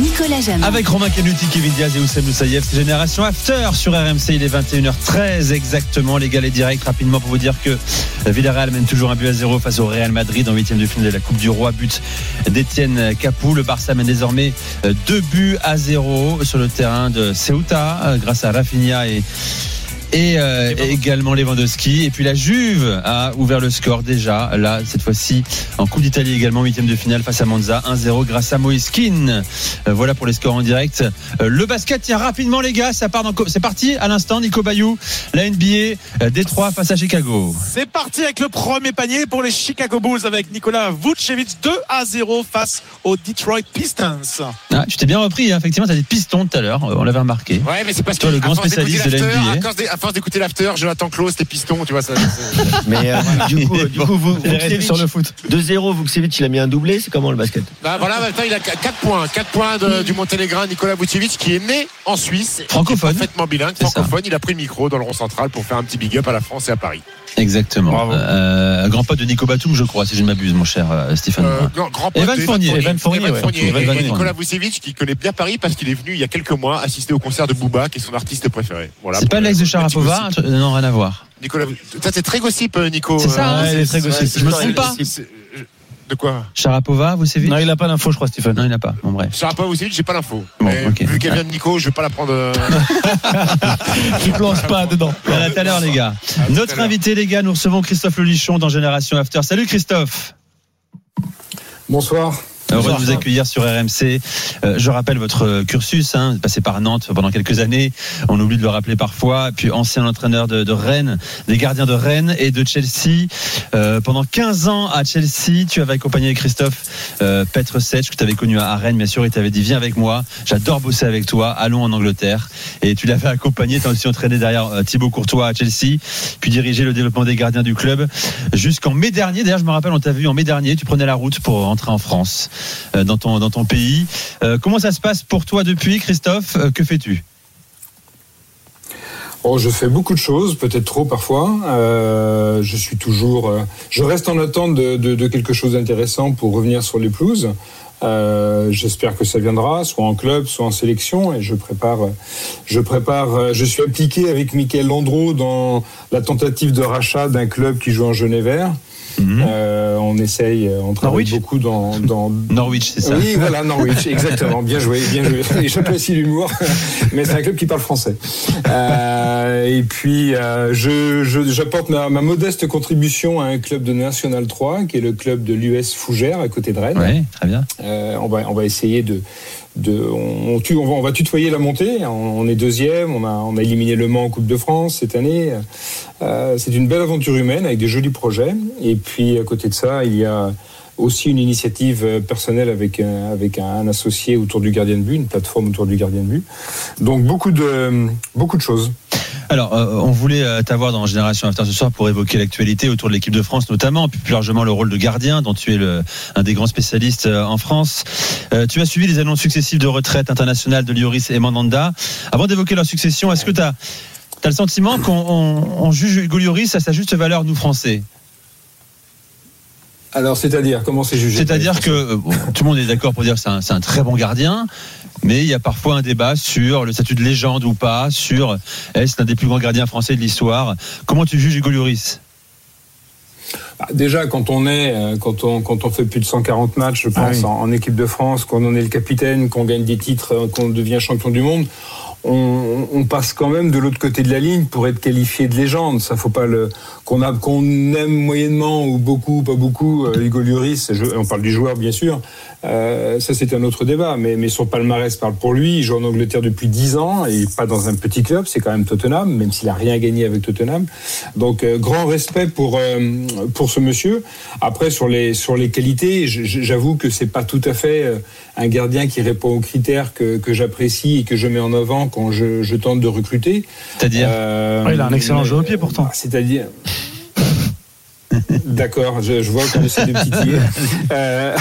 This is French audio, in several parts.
Nicolas Jamin. Avec Romain Canuti, Kevin Diaz et Oussem c'est Génération After sur RMC. Il est 21h13 exactement. Les gars, les directs rapidement pour vous dire que Villarreal mène toujours un but à zéro face au Real Madrid en huitième de finale de la Coupe du Roi. But d'Etienne Capou. Le Barça mène désormais deux buts à zéro sur le terrain de Ceuta grâce à Rafinha et et, euh, également Lewandowski. Et puis la Juve a ouvert le score déjà, là, cette fois-ci, en Coupe d'Italie également, huitième de finale face à Monza, 1-0 grâce à Moiskin. Euh, voilà pour les scores en direct. Euh, le basket, tiens, rapidement les gars, ça part dans... c'est parti à l'instant, Nico Bayou, la NBA, euh, Détroit face à Chicago. C'est parti avec le premier panier pour les Chicago Bulls avec Nicolas Vucevic 2 à 0 face aux Detroit Pistons. Ah, tu t'es bien repris, hein, effectivement, t'as des pistons tout à l'heure, on l'avait remarqué. Ouais, mais c'est parce que Toi, le grand spécialiste de la NBA. à À force d'écouter l'after, Jonathan Klaus, les pistons, tu vois ça. Mais euh, du coup, du coup vous, Vukcevic, sur le foot. 2-0, Vukcevic, il a mis un doublé, c'est comment le basket? Bah, voilà, maintenant il a 4 points. 4 points de- du Monténégrin Nicolas Vucevic qui est né en Suisse. Francophone. Parfaitement bilingue, ça. francophone. Il a pris le micro dans le rond central pour faire un petit big up à la France et à Paris. Exactement. Bravo. Euh, grand pote de Nico Batum, je crois, si je ne m'abuse, mon cher euh, Stéphane. Euh, grand, grand pote Evan de Fournier, Evan Fournier, ouais. Fournier. Evan Et- Fournier. et Nicolas Vucevic qui connaît bien Paris parce qu'il est venu il y a quelques mois assister au concert de Booba qui est son artiste préféré. Voilà, c'est pas le- l'ex de le petit Sharapova Non, rien à voir. Nicolas, ça c'est très gossip, Nico. C'est ça, c'est très gossip. Je me trompe pas De quoi Sharapova, vous savez Non, il n'a pas d'info, je crois, Stéphane. Non, il n'a pas. Bon, bref. Sharapova Vucevic, j'ai pas l'info. Bon. Vu qu'elle vient de Nico, je vais pas la prendre. euh, Tu plonges pas dedans. À tout à l'heure, les gars. À tout à Notre invité, les gars, nous recevons Christophe Lelichon dans Génération After. Salut Christophe. Bonsoir. Heureux de vous accueillir sur RMC. Euh, je rappelle votre cursus, hein, passé par Nantes pendant quelques années. On oublie de le rappeler parfois. Puis ancien entraîneur de, de Rennes, des gardiens de Rennes et de Chelsea. Euh, pendant 15 ans à Chelsea, tu avais accompagné Christophe euh, Petre Setch, que tu avais connu à Rennes, bien sûr. Il t'avait dit viens avec moi. J'adore bosser avec toi. Allons en Angleterre. Et tu l'avais accompagné. Tu as aussi entraîné derrière euh, Thibaut Courtois à Chelsea, puis dirigé le développement des gardiens du club jusqu'en mai dernier. D'ailleurs, je me rappelle, on t'a vu en mai dernier. Tu prenais la route pour rentrer en France dans ton dans ton pays. Euh, comment ça se passe pour toi depuis, Christophe Euh, Que fais-tu Oh, je fais beaucoup de choses, peut-être trop parfois. Euh, je suis toujours. euh, je reste en attente de, quelque chose d'intéressant pour revenir sur les pelouses. Euh, J'espère que ça viendra, soit en club, soit en sélection, et je prépare. euh, Je prépare. euh, Je suis impliqué avec Michael Landreau dans la tentative de rachat d'un club qui joue en Genève vert. Euh, on essaye, euh, on travaille Norwich beaucoup dans, dans, Norwich, c'est ça Oui, voilà, Norwich, exactement. Bien joué, bien joué. Et J'apprécie l'humour, mais c'est un club qui parle français. Euh, et puis, euh, je, je- j'apporte ma, ma modeste contribution à un club de National 3, qui est le club de l'US Fougères, à côté de Rennes. Oui, très bien. Euh, on, va, on va essayer de. De on, on, tu- on va, on va tutoyer la montée. On, est deuxième. On a, on a éliminé Le Mans en Coupe de France cette année. Euh, c'est une belle aventure humaine avec des jolis projets. Et puis, à côté de ça, il y a aussi une initiative euh, personnelle avec, un- avec un, un associé autour du gardien de but, une plateforme autour du gardien de but. Donc, beaucoup de, beaucoup de choses. Alors, euh, on voulait euh, t'avoir dans Génération After ce soir pour évoquer l'actualité autour de l'équipe de France notamment, puis plus largement le rôle de gardien dont tu es un des grands spécialistes euh, en France. Tu as suivi les annonces successives de retraite internationale de Lioris et Mandanda. Avant d'évoquer leur succession, est-ce que tu as, le sentiment qu'on on- on juge Hugo à sa juste valeur, nous Français? Alors, c'est-à-dire, comment c'est jugé? C'est-à-dire que bon, tout le monde est d'accord pour dire que c'est un, très bon gardien, mais il y a parfois un débat sur le statut de légende ou pas, sur est-ce l'un des plus grands gardiens français de l'histoire? Comment tu juges Hugo Lloris? Bah, Déjà, quand on est, euh, quand on, quand on fait plus de 140 matchs, je pense, oui. en, en équipe de France, qu'on en est le capitaine, qu'on gagne des titres, euh, qu'on devient champion du monde, on, passe quand même de l'autre côté de la ligne pour être qualifié de légende. Ça faut pas le qu'on aime moyennement ou beaucoup, pas beaucoup. euh, Hugo Lloris, je- on parle du joueur bien sûr. Euh, ça c'est un autre débat, mais mais son palmarès parle pour lui. Il joue en Angleterre depuis 10 ans et pas dans un petit club. C'est quand même Tottenham, même s'il a rien gagné avec Tottenham. Donc euh, grand respect pour euh, pour ce monsieur. Après sur les sur les qualités, j'avoue que c'est pas tout à fait un gardien qui répond aux critères que, que j'apprécie et que je mets en avant quand je, je tente de recruter. C'est-à-dire? Euh, Ouais, il a un excellent jeu au pied, pourtant. C'est-à-dire. D'accord, je, je vois qu'on essaie de titiller. Euh,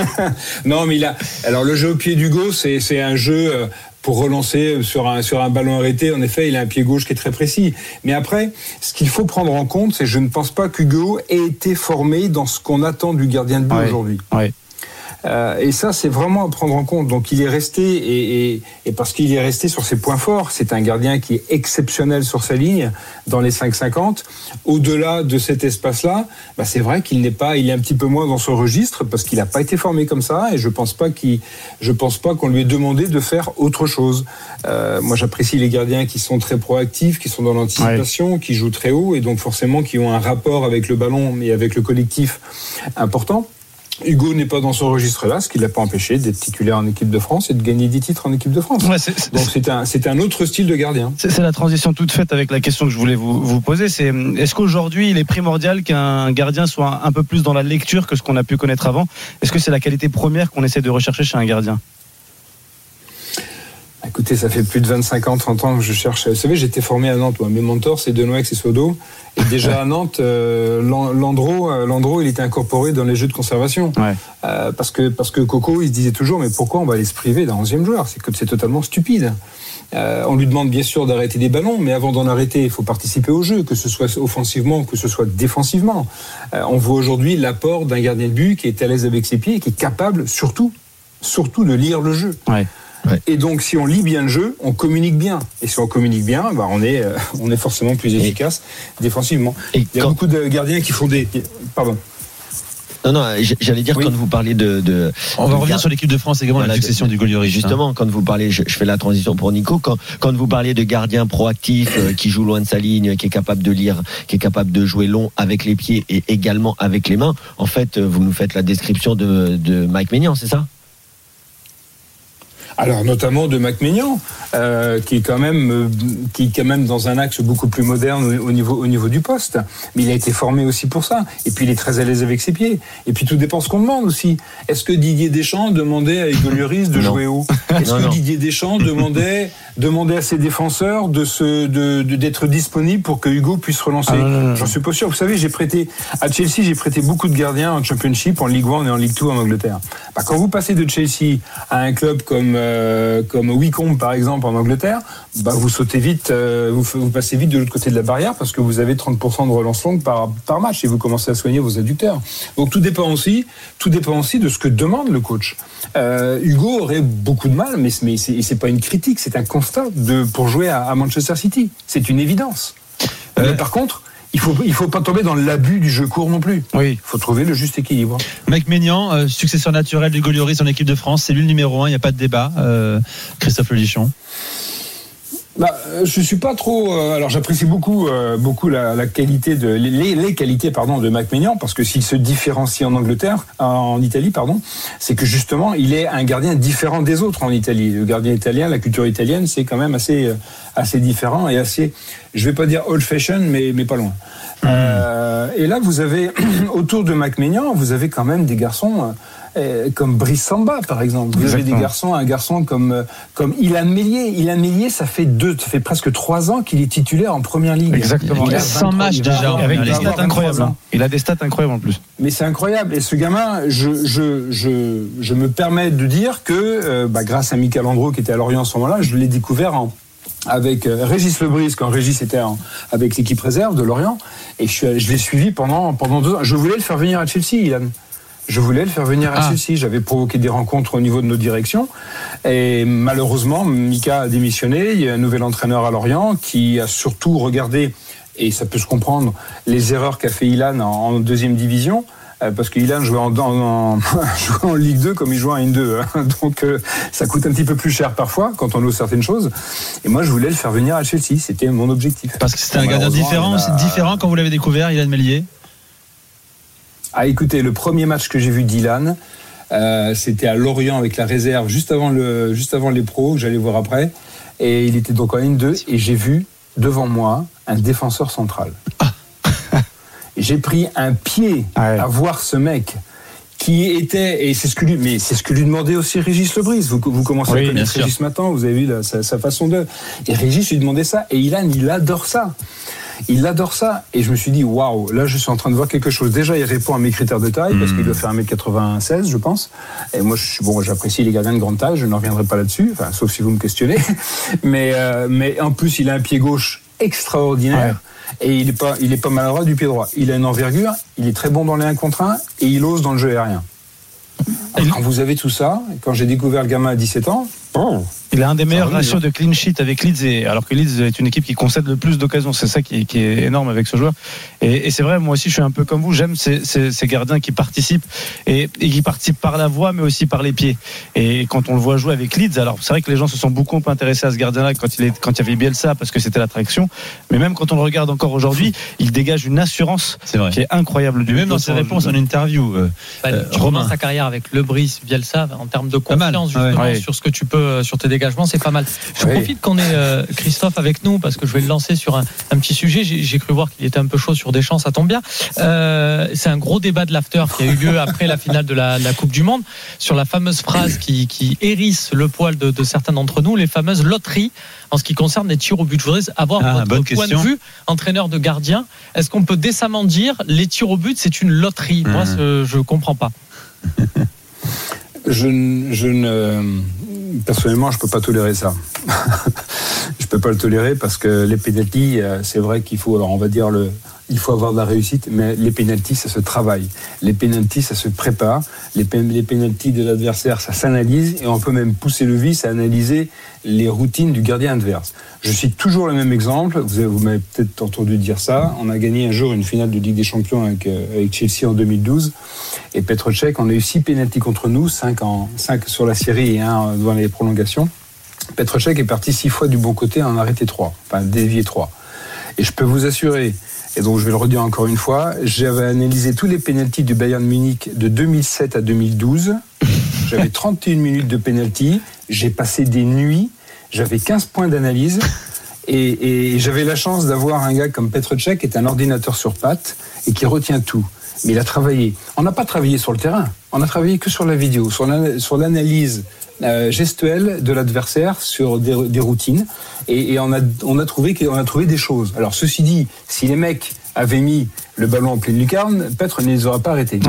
non, mais il a. Alors, le jeu au pied d'Hugo, c'est c'est un jeu euh, pour relancer sur un, sur un ballon arrêté. En effet, il a un pied gauche qui est très précis. Mais après, ce qu'il faut prendre en compte, c'est que je ne pense pas qu'Hugo ait été formé dans ce qu'on attend du gardien de but Ouais. aujourd'hui. Ouais. Euh, et ça, c'est vraiment à prendre en compte. Donc, il est resté, et, et, et parce qu'il est resté sur ses points forts, c'est un gardien qui est exceptionnel sur sa ligne, dans les 5,50. Au-delà de cet espace-là, bah, c'est vrai qu'il n'est pas, il est un petit peu moins dans son registre, parce qu'il n'a pas été formé comme ça, et je pense pas qu'il, je pense pas qu'on lui ait demandé de faire autre chose. Euh, moi, j'apprécie les gardiens qui sont très proactifs, qui sont dans l'anticipation, qui jouent très haut, et donc forcément qui ont un rapport avec le ballon, mais avec le collectif important. Hugo n'est pas dans ce registre-là, ce qui ne l'a pas empêché d'être titulaire en équipe de France et de gagner 10 titres en équipe de France. Ouais, c'est- Donc c'est un, c'est un autre style de gardien. C'est c'est la transition toute faite avec la question que je voulais vous, vous poser. C'est est-ce qu'aujourd'hui il est primordial qu'un gardien soit un peu plus dans la lecture que ce qu'on a pu connaître avant? Est-ce que c'est la qualité première qu'on essaie de rechercher chez un gardien? Écoutez, ça fait plus de 25 ans, 30 ans que je cherche. Vous savez, j'étais formé à Nantes. Moi. Mes mentors, c'est Denoex et Sodo. Et déjà à Nantes, euh, Lan- Landreau, euh, Landreau, il était incorporé dans les jeux de conservation. Ouais. Euh, parce que parce que Coco, il se disait toujours, mais pourquoi on va aller se priver d'un 11e joueur? C'est que c'est totalement stupide. Euh, on lui demande bien sûr d'arrêter des ballons, mais avant d'en arrêter, il faut participer au jeu, que ce soit offensivement, que ce soit défensivement. Euh, on voit aujourd'hui l'apport d'un gardien de but qui est à l'aise avec ses pieds et qui est capable, surtout, surtout de lire le jeu. Ouais. Et donc, si on lit bien le jeu, on communique bien. Et si on communique bien, bah, on, est, euh, on est forcément plus efficace défensivement. Et Il y a quand- beaucoup de gardiens qui font des. Pardon. Non, non, j'allais dire Oui. quand vous parlez de. de On va revenir sur l'équipe de France également, la succession de- du Golioris. Justement, quand vous parlez, je, je fais la transition pour Nico, quand, quand vous parliez de gardien proactif euh, qui joue loin de sa ligne, qui est capable de lire, qui est capable de jouer long avec les pieds et également avec les mains, en fait, euh, vous nous faites la description de, de Mike Maignan, c'est ça? Alors, notamment de Mac Maignan, euh, qui est quand même, euh, qui est quand même dans un axe beaucoup plus moderne au, au niveau, au niveau du poste. Mais il a été formé aussi pour ça. Et puis, il est très à l'aise avec ses pieds. Et puis, tout dépend ce qu'on demande aussi. Est-ce que Didier Deschamps demandait à Hugo Lloris de Non. jouer haut Est-ce que non. Didier Deschamps demandait, demandait à ses défenseurs de se, de, d'être disponibles pour que Hugo puisse relancer Ah. J'en suis pas sûr. Vous savez, j'ai prêté à Chelsea, j'ai prêté beaucoup de gardiens en Championship, en Ligue 1 et en Ligue 2 en Angleterre. Bah, quand vous passez de Chelsea à un club comme euh, comme Wycombe par exemple en Angleterre, bah, vous sautez vite, euh, vous, passez vite de l'autre côté de la barrière parce que vous avez 30% de relance longue par par match et vous commencez à soigner vos adducteurs. Donc tout dépend aussi, tout dépend aussi de ce que demande le coach. Euh, Hugo aurait beaucoup de mal, mais mais c'est pas une critique, c'est un constat de pour jouer à, à Manchester City. C'est une évidence. Mais par contre, il faut il faut pas tomber dans l'abus du jeu court non plus. Oui. Il faut trouver le juste équilibre. Mike Maignan, euh, successeur naturel du Golioris en équipe de France, c'est lui le numéro un, il n'y a pas de débat. Euh, Christophe Lelichon. Bah, euh, je suis pas trop. euh, alors, j'apprécie beaucoup, euh, beaucoup la, la qualité de les, les qualités, pardon, de Mac Maignan, parce que s'il se différencie en Angleterre, en Italie, pardon, c'est que justement, il est un gardien différent des autres en Italie. Le gardien italien, la culture italienne, c'est quand même assez, euh, assez différent et assez, je vais pas dire old fashion, mais mais pas loin. Euh, et là, vous avez autour de Mac Maignan, vous avez quand même des garçons. Euh, comme Brice Samba, par exemple. Vous avez des garçons, un garçon comme euh, comme Ilan Mélier. Ilan Mélier, ça fait deux, ça fait presque trois ans qu'il est titulaire en première ligue. Exactement. Il a 100 23 matchs déjà Avec des stats 23 incroyables. hein. Il a des stats incroyables en plus. Mais c'est incroyable. Et ce gamin, je, je, je, je me permets de dire que, euh, bah, grâce à Michael Andro qui était à Lorient à ce moment-là, je l'ai découvert en, avec euh, Régis Lebris, quand Régis était en- avec l'équipe réserve de Lorient. Et je, suis- je l'ai suivi pendant, pendant deux ans. Je voulais le faire venir à Chelsea, Ilan. Je voulais le faire venir à Ah. Chelsea. J'avais provoqué des rencontres au niveau de nos directions. Et malheureusement, Mika a démissionné. Il y a un nouvel entraîneur à Lorient qui a surtout regardé, et ça peut se comprendre, les erreurs qu'a fait Ilan en, en deuxième division. euh, Parce que Ilan jouait en, en- en- jouait en Ligue 2 comme il jouait en N2. hein. Donc euh, ça coûte un petit peu plus cher parfois quand on ose certaines choses. Et moi, je voulais le faire venir à Chelsea. C'était mon objectif. Parce que c'était un gardien différent, a- c'est différent quand vous l'avez découvert, Ilan Mélier. Ah, écoutez, le premier match que j'ai vu d'Ilan, euh, c'était à Lorient avec la réserve, juste avant, le, juste avant les pros, que j'allais voir après. Et il était donc en N2, et j'ai vu devant moi un défenseur central. Et j'ai pris un pied Ah ouais. à voir ce mec qui était, et c'est ce que lui, mais c'est ce que lui demandait aussi Régis Lebris. Vous, vous commencez Oui, à connaître. Régis maintenant, vous avez vu la- sa, sa façon de. Et Régis lui demandait ça, et Ilan, il adore ça. Il adore ça. Et je me suis dit, waouh, là, je suis en train de voir quelque chose. Déjà, il répond à mes critères de taille, parce qu'il doit faire 1m96, je pense. Et moi, je suis, bon, j'apprécie les gardiens de grande taille, je ne reviendrai pas là-dessus, enfin, sauf si vous me questionnez. mais, euh, mais en plus, il a un pied gauche extraordinaire. Et il est pas, il est pas maladroit du pied droit. Il a une envergure, il est très bon dans les 1 contre 1 et il ose dans le jeu aérien. Quand vous avez tout ça, quand j'ai découvert le gamin à 17 ans, bon, Il a un des meilleurs ratios de clean sheet avec Leeds, et, alors que Leeds est une équipe qui concède le plus d'occasions. C'est ça qui est, qui est énorme avec ce joueur. Et, et c'est vrai, moi aussi, je suis un peu comme vous. J'aime ces, ces- ces gardiens qui participent et, et qui participent par la voix, mais aussi par les pieds. Et quand on le voit jouer avec Leeds, alors c'est vrai que les gens se sont beaucoup intéressés à ce gardien-là quand il est, quand il y avait Bielsa parce que c'était l'attraction. Mais même quand on le regarde encore aujourd'hui, il dégage une assurance vrai. qui est incroyable. Et même dans ses réponses en interview, euh, Bah, Euh, tu Romain. ta carrière avec Le Brice, Bielsa, en termes de confiance ouais. justement Ouais. sur ce que tu peux, sur tes c'est pas mal. Je profite qu'on ait euh, Christophe avec nous parce que je vais le lancer sur un, un petit sujet. J'ai cru voir qu'il était un peu chaud sur Deschamps, ça tombe bien. Euh, c'est un gros débat de l'after qui a eu lieu après la finale de la, la Coupe du Monde sur la fameuse phrase qui, qui hérisse le poil de, de certains d'entre nous, les fameuses loteries en ce qui concerne les tirs au but. Je voudrais avoir Ah, votre bonne point question. de vue, entraîneur de gardien. Est-ce qu'on peut décemment dire les tirs au but, c'est une loterie? Moi, ce- je comprends pas. je, ne- je ne. Personnellement, je peux pas tolérer ça. je peux pas le tolérer parce que les pénalties, euh, c'est vrai qu'il faut, alors on va dire le, il faut avoir de la réussite, mais les pénalties, ça se travaille. Les pénalties, ça se prépare. Les, pén- les pénalties de l'adversaire, ça s'analyse et on peut même pousser le vice à analyser les routines du gardien adverse. Je cite toujours le même exemple. Vous, avez- vous m'avez peut-être entendu dire ça. On a gagné un jour une finale de Ligue des Champions avec, euh, Chelsea en 2012. Et Petrocek, on a eu six pénalties contre nous, cinq, sur la série et un euh, devant les prolongations. Petrocek est parti six fois du bon côté, en arrêté trois, enfin dévié trois. Et je peux vous assurer, et donc je vais le redire encore une fois, j'avais analysé tous les pénalties du Bayern Munich de 2007 à 2012. J'avais 31 minutes de pénalty, j'ai passé des nuits, j'avais 15 points d'analyse. Et, et j'avais la chance d'avoir un gars comme Petrocek qui est un ordinateur sur pattes et qui retient tout. Mais il a travaillé. On n'a pas travaillé sur le terrain. On a travaillé que sur la vidéo, sur l'analyse euh, gestuelle de l'adversaire, sur des, des routines. Et, et on, a, on, a trouvé, on a trouvé des choses. Alors, ceci dit, si les mecs avaient mis le ballon en pleine lucarne, Petre ne les aurait pas arrêtés.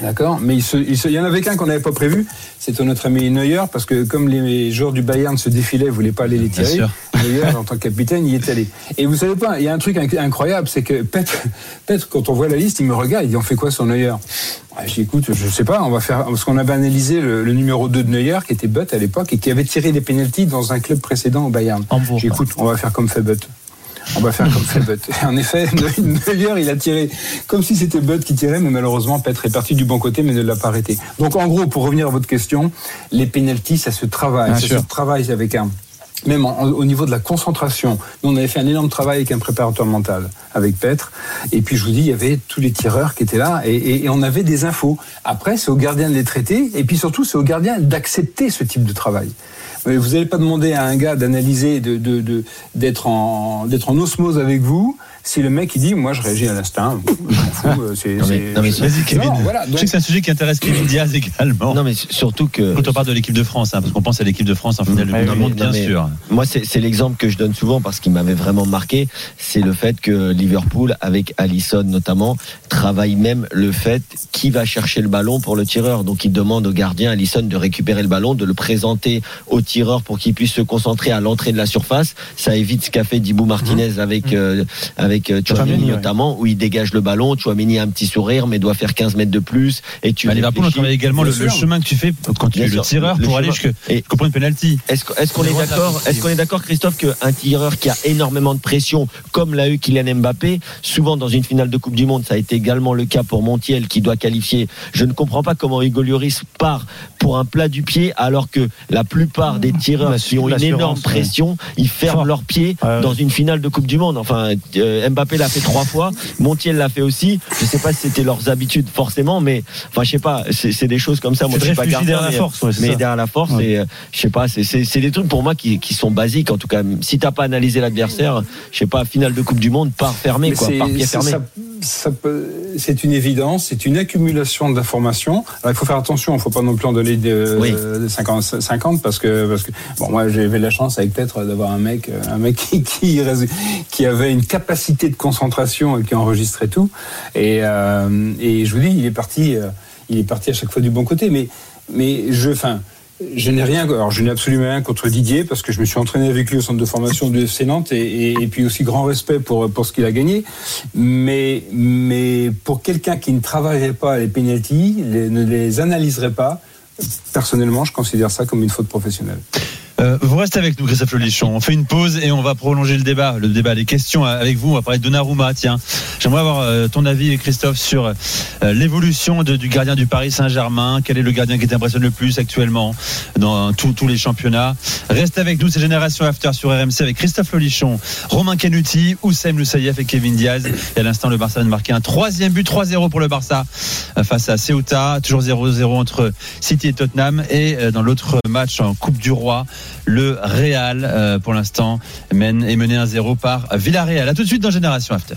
D'accord Mais il, se- il se- il y en avait qu'un qu'on n'avait pas prévu, c'était notre ami Neuer, parce que comme les joueurs du Bayern se défilaient, ne voulaient pas aller les tirer. Neuer, en tant que capitaine, il y est allé. Et vous savez pas, il y a un truc inc- incroyable, c'est que Petre, Petre, quand on voit la liste, il me regarde, il dit on fait quoi sur Neuer? Ah, Je dis écoute, je sais pas, on va faire. Parce qu'on avait analysé le, le numéro 2 de Neuer, qui était Butt à l'époque, et qui avait tiré des pénalties dans un club précédent au Bayern. Hambourg. J'ai dit, écoute, on va faire comme fait Butt. On va faire comme fait Butt. Et En effet, Neuer, il a tiré comme si c'était Butt qui tirait, mais malheureusement, Petre est parti du bon côté, mais ne l'a pas arrêté. Donc, en gros, pour revenir à votre question, les pénalties, ça se travaille. Bien ça sûr. se travaille avec un. Même en- au niveau de la concentration, nous on avait fait un énorme travail avec un préparateur mental, avec Petre. Et puis je vous dis, il y avait tous les tireurs qui étaient là, et, et- et on avait des infos. Après, c'est au gardien de les traiter, et puis surtout, c'est au gardien d'accepter ce type de travail. Mais Vous n'allez pas demander à un gars d'analyser, de, d'être en, d'être en osmose avec vous, si le mec il dit, moi je réagis à l'instinct, euh, c'est, Non, mais- non, mais Vas-y, Kevin. Non, voilà, Je sais que c'est un sujet qui intéresse Kevin Diaz également. Non, mais surtout que. Quand on parle de l'équipe de France, hein, parce qu'on pense à l'équipe de France en finale Coupe du oui, Monde, bien sûr. Moi, c'est c'est l'exemple que je donne souvent parce qu'il m'avait vraiment marqué. C'est le fait que Liverpool, avec Allison notamment, travaille même le fait qui va chercher le ballon pour le tireur. Donc, il demande au gardien Allison de récupérer le ballon, de le présenter au tireur pour qu'il puisse se concentrer à l'entrée de la surface. Ça évite ce qu'a fait Dibou Martinez avec euh, avec euh, Tchouaméni, ouais. notamment, où il dégage le ballon. Tchouaméni a un petit sourire, mais doit faire 15 mètres de plus. Et tu À Liverpool, on travaille également le, chemin que tu fais quand tu es le tireur le pour aller chemin. jusqu'au point de penalty. Est-ce qu'on est d'accord. Est-ce qu'on est d'accord, Christophe, qu'un tireur qui a énormément de pression, comme l'a eu Kylian Mbappé, souvent dans une finale de Coupe du Monde, ça a été également le cas pour Montiel qui doit qualifier. Je ne comprends pas comment Hugo Lloris part pour un plat du pied alors que la plupart des tireurs La- qui ont une énorme ouais. pression, ils ferment Fort. leurs pieds Ouais, ouais. dans une finale de Coupe du Monde. Enfin, euh, Mbappé l'a fait trois fois, Montiel l'a fait aussi. Je sais pas si c'était leurs habitudes forcément, mais enfin, je sais pas. C'est des choses comme ça. Moi, C'est je suis pas gardien, derrière la mais- force, mais derrière la force, Ouais. et euh, je sais pas, c'est- des trucs pour moi qui, qui sont basiques en tout cas. Si t'as pas analysé l'adversaire, je sais pas, finale de Coupe du Monde, par fermé quoi, par pied fermé. C'est une évidence, c'est une accumulation d'informations. Alors il faut faire attention, il ne faut pas non plus en donner de, Oui. de 50, 50 parce que parce que bon moi j'avais la chance avec peut-être d'avoir un mec un mec qui, qui qui avait une capacité de concentration et qui enregistrait tout et euh, et je vous dis il est parti euh, il est parti à chaque fois du bon côté mais mais je enfin je n'ai rien, alors je n'ai absolument rien contre Didier parce que je me suis entraîné avec lui au centre de formation du FC Nantes et, puis aussi grand respect pour, pour ce qu'il a gagné. Mais, mais pour quelqu'un qui ne travaillerait pas les pénalties, ne les analyserait pas, personnellement, je considère ça comme une faute professionnelle. Euh, vous restez avec nous, Christophe Lolichon. On fait une pause et on va prolonger le débat. Le débat, les questions avec vous. On va parler de Donnarumma. Tiens, j'aimerais avoir euh, ton avis, Christophe, sur euh, l'évolution du gardien du Paris Saint-Germain. Quel est le gardien qui t'impressionne le plus actuellement dans tous les championnats? Reste avec nous, c'est Génération After sur RMC avec Christophe Lolichon, Romain Canuti, Oussem Loussaïef et Kevin Diaz. Et à l'instant, le Barça vient de marquer un troisième but, 3-0 pour le Barça euh, face à Ceuta. Toujours 0-0 entre City et Tottenham. Et dans l'autre match en Coupe du Roi, le Real, euh, pour l'instant, mène est mené 1-0 par Villarreal. À tout de suite dans Génération After.